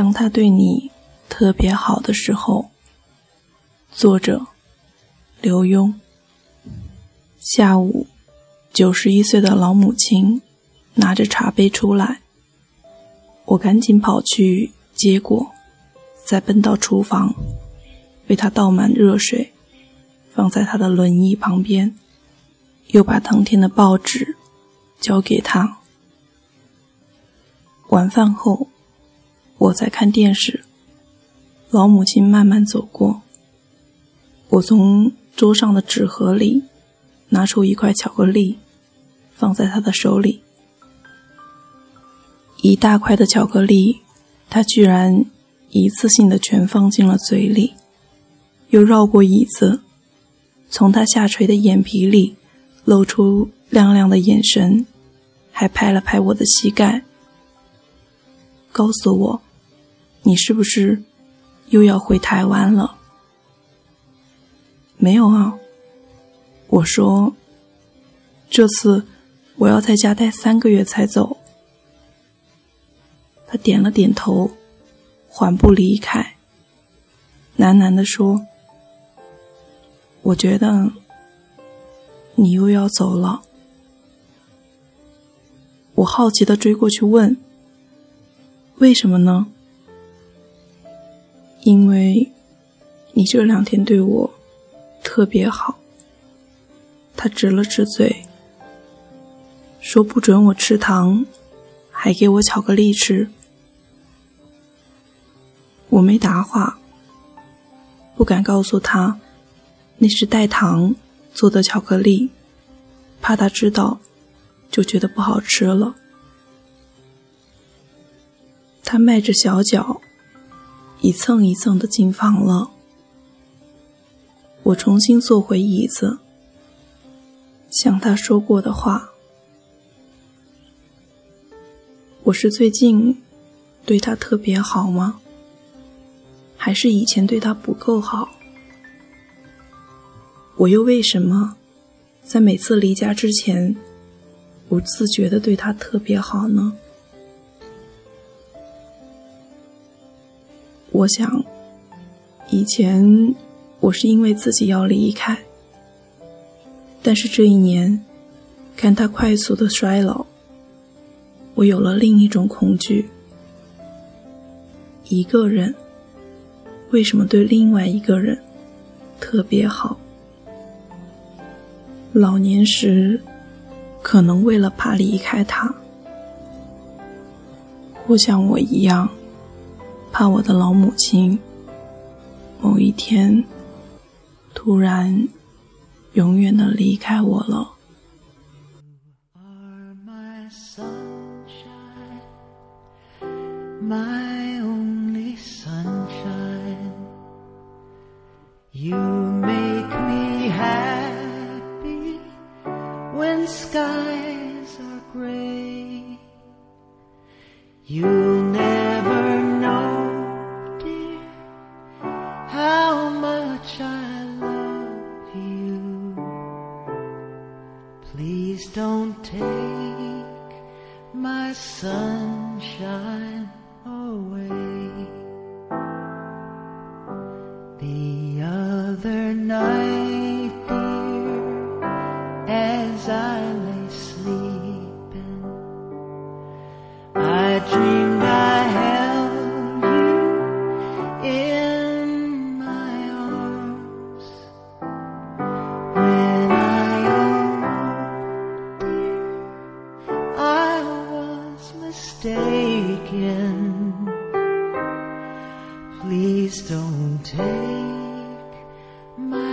当他对你特别好的时候。作者：刘墉。下午，九十一岁的老母亲拿着茶杯出来，我赶紧跑去接过，再奔到厨房，为他倒满热水，放在他的轮椅旁边，又把当天的报纸交给他。晚饭后，我在看电视，老母亲慢慢走过。我从桌上的纸盒里拿出一块巧克力，放在她的手里。一大块的巧克力，她居然一次性的全放进了嘴里，又绕过椅子，从她下垂的眼皮里露出亮亮的眼神，还拍了拍我的膝盖，告诉我：“你是不是又要回台湾了？”没有啊，我说，这次我要在家待三个月才走。他点了点头，缓步离开，喃喃地说：“我觉得你又要走了。”我好奇的追过去问：“为什么呢？”因为你这两天对我。特别好。他指了指嘴，说不准我吃糖，还给我巧克力吃。我没答话，不敢告诉他那是代糖做的巧克力，怕他知道就觉得不好吃了。他迈着小脚，一蹭一蹭的进房了。我重新坐回椅子，想他说过的话。我是最近对他特别好吗？还是以前对他不够好？我又为什么在每次离家之前不自觉的对他特别好呢？我想，以前。我是因为自己要离开，但是这一年，看他快速的衰老，我有了另一种恐惧。一个人为什么对另外一个人特别好？老年时，可能为了怕离开他，或像我一样，怕我的老母亲某一天突然永远的离开我了。My only sunshine, you make me happy when skies are gray. You. much I love you. Please don't take my sunshine away. The other night, dear, as I lay sleeping, I dreamed. Please don't take my.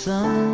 sun.